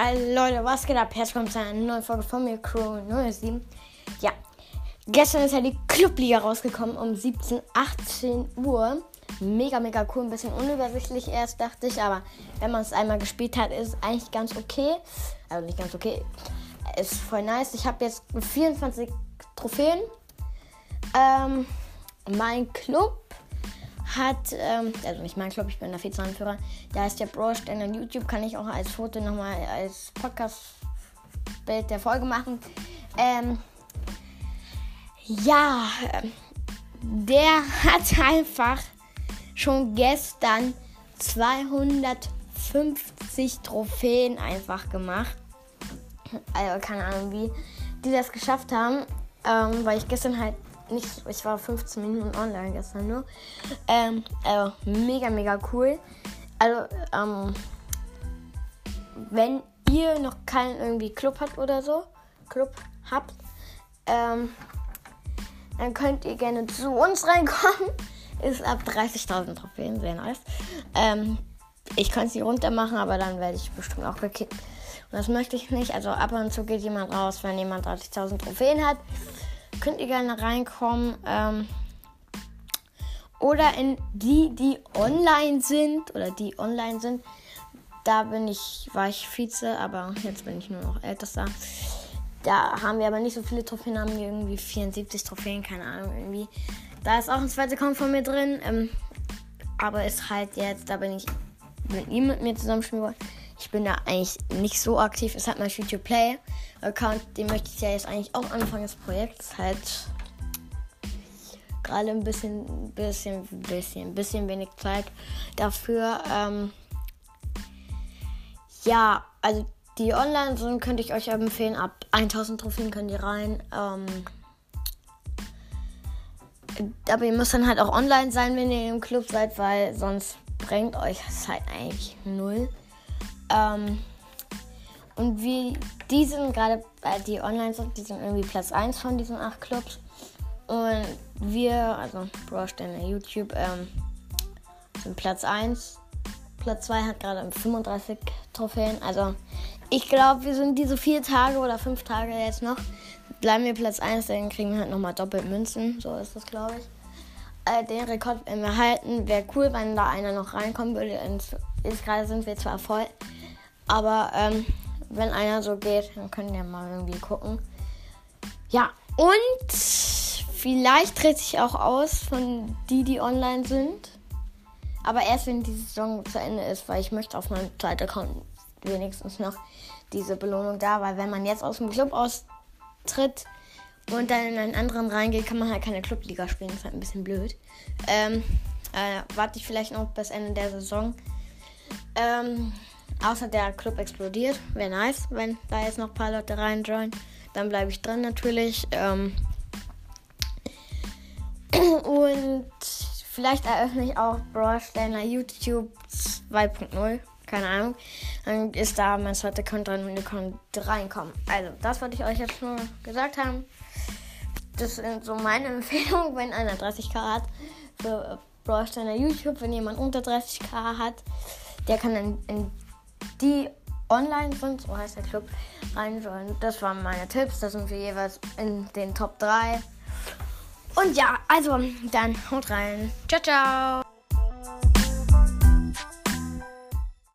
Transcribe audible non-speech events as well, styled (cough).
Hallo Leute, was geht ab? Herzlich willkommen zu einer neuen Folge von mir, Crow 07. Ja, gestern ist ja die Clubliga rausgekommen um 17, 18 Uhr. Mega, mega cool, ein bisschen unübersichtlich erst, dachte ich, aber wenn man es einmal gespielt hat, ist es eigentlich ganz okay. Also nicht ganz okay, ist voll nice. Ich habe jetzt 24 Trophäen. Ähm, mein Club hat, ähm, also nicht mein Club, ich bin der Vizeanführer, der heißt ja Brostein und YouTube, kann ich auch als Foto nochmal als Podcast-Bild der Folge machen. Ähm, ja, ähm, der hat (laughs) einfach schon gestern 250 Trophäen einfach gemacht. Also keine Ahnung, wie die das geschafft haben, ähm, weil ich gestern halt nicht, ich war 15 Minuten online gestern nur. Ähm, also mega, mega cool. Also, ähm, wenn ihr noch keinen irgendwie Club habt oder so, Club habt, ähm, dann könnt ihr gerne zu uns reinkommen. (laughs) Ist ab 30.000 Trophäen, sehr nice. Ähm, ich kann es nicht runter machen, aber dann werde ich bestimmt auch gekickt. Und das möchte ich nicht. Also ab und zu geht jemand raus, wenn jemand 30.000 Trophäen hat könnt ihr gerne reinkommen. Ähm, oder in die, die online sind oder die online sind. Da bin ich, war ich Vize, aber jetzt bin ich nur noch ältester. Da haben wir aber nicht so viele Trophäen, haben wir irgendwie 74 Trophäen, keine Ahnung, irgendwie. Da ist auch ein zweiter Account von mir drin. Ähm, aber ist halt jetzt, da bin ich, wenn ihr mit mir zusammen spielen wollt, ich bin da eigentlich nicht so aktiv. Es hat mein YouTube Play Account, den möchte ich ja jetzt eigentlich auch anfangen. Das Projekt ist halt gerade ein bisschen, bisschen, bisschen, bisschen wenig Zeit dafür. Ähm, ja, also die online sind, könnte ich euch empfehlen. Ab 1000 Trophäen könnt ihr rein. Ähm, aber ihr müsst dann halt auch online sein, wenn ihr im Club seid, weil sonst bringt euch das halt eigentlich null. Ähm, und wie die sind gerade, weil die online sind, die sind irgendwie Platz 1 von diesen 8 Clubs. Und wir, also Brosterne YouTube, ähm, sind Platz 1. Platz 2 hat gerade 35 Trophäen. Also ich glaube, wir sind diese vier Tage oder fünf Tage jetzt noch. Bleiben wir Platz 1, dann kriegen wir halt nochmal doppelt Münzen. So ist das, glaube ich. Äh, den Rekord werden wir halten. Wäre cool, wenn da einer noch reinkommen würde. Jetzt gerade sind wir zwar voll. Aber ähm, wenn einer so geht, dann können wir mal irgendwie gucken. Ja, und vielleicht trete ich auch aus von die, die online sind. Aber erst wenn die Saison zu Ende ist, weil ich möchte auf meinem zweiten Account wenigstens noch diese Belohnung da, weil wenn man jetzt aus dem Club austritt und dann in einen anderen reingeht, kann man halt keine Clubliga spielen. Das ist halt ein bisschen blöd. Ähm, äh, warte ich vielleicht noch bis Ende der Saison. Ähm, Außer der Club explodiert. Wäre nice, wenn da jetzt noch ein paar Leute reinjoinen. Dann bleibe ich drin natürlich. Ähm (clears throat) und vielleicht eröffne ich auch Brawl Stella YouTube 2.0. Keine Ahnung. Dann ist da mein zweiter Account drin und ihr könnt reinkommen. Also, das wollte ich euch jetzt nur gesagt haben. Das sind so meine (laughs) Empfehlungen, wenn einer 30k hat. Für Brawl Stella YouTube, wenn jemand unter 30k hat, der kann dann in die online sind, so heißt der Club, reinschauen. Das waren meine Tipps. Da sind wir jeweils in den Top 3. Und ja, also dann haut rein. Ciao, ciao.